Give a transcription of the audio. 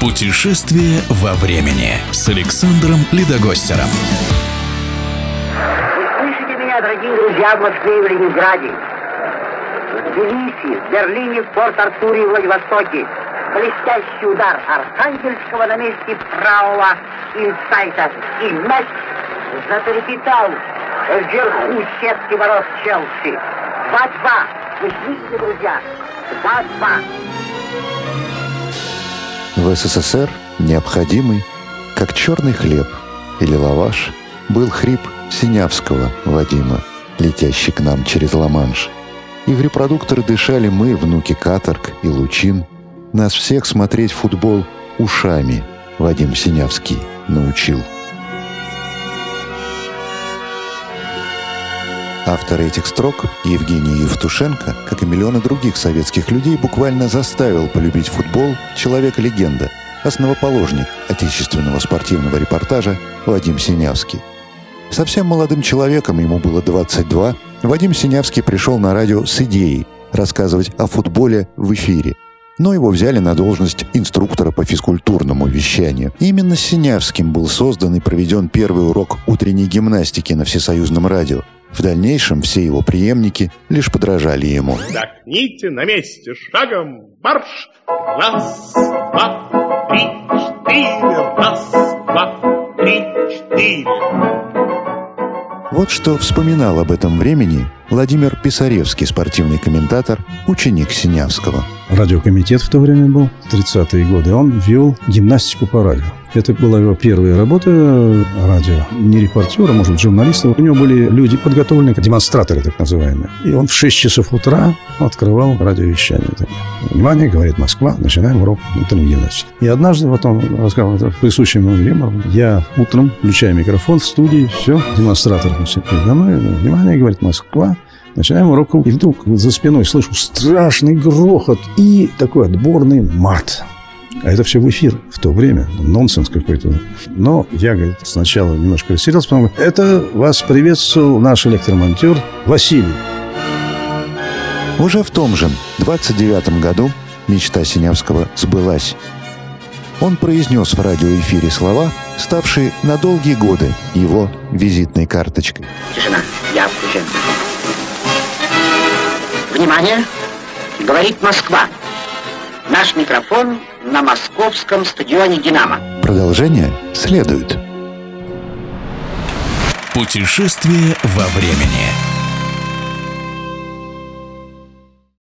Путешествие во времени с Александром Ледогостером. Вы слышите меня, дорогие друзья, в Москве и в Ленинграде? В Тбилиси, в Берлине, в Порт-Артуре и Владивостоке. Блестящий удар Архангельского на месте правого инсайта. И мяч затрепетал вверху сетки ворот Челси. 2-2. Вы слышите, друзья? 2-2. В СССР необходимый, как черный хлеб или лаваш, был хрип Синявского Вадима, летящий к нам через Ла-Манш. И в репродуктор дышали мы, внуки Каторг и Лучин. Нас всех смотреть футбол ушами Вадим Синявский научил. Автор этих строк, Евгений Евтушенко, как и миллионы других советских людей, буквально заставил полюбить футбол человека-легенда, основоположник отечественного спортивного репортажа Вадим Синявский. Совсем молодым человеком, ему было 22, Вадим Синявский пришел на радио с идеей рассказывать о футболе в эфире. Но его взяли на должность инструктора по физкультурному вещанию. Именно с Синявским был создан и проведен первый урок утренней гимнастики на всесоюзном радио. В дальнейшем все его преемники лишь подражали ему. Вдохните на месте шагом марш. Раз, два, три, четыре. Раз, два, три, четыре. Вот что вспоминал об этом времени Владимир Писаревский, спортивный комментатор, ученик Синявского. Радиокомитет в то время был, 30-е годы. Он вел гимнастику по радио. Это была его первая работа радио. Не репортера, может журналиста. У него были люди подготовленные, демонстраторы так называемые. И он в 6 часов утра открывал радиовещание. Внимание, говорит Москва, начинаем урок утренней гимнастики. И однажды, вот он рассказал это присущим ему юмором, я утром включаю микрофон в студии, все, демонстратор передо мной, внимание, говорит Москва, Начинаем урок, и вдруг за спиной слышу страшный грохот и такой отборный мат. А это все в эфир в то время. Нонсенс какой-то. Но я, говорит, сначала немножко растерялся, потом говорю, это вас приветствовал наш электромонтер Василий. Уже в том же 29 году мечта Синявского сбылась. Он произнес в радиоэфире слова, ставшие на долгие годы его визитной карточкой. Тишина. Я включен. Внимание! Говорит Москва. Наш микрофон на московском стадионе «Динамо». Продолжение следует. Путешествие во времени.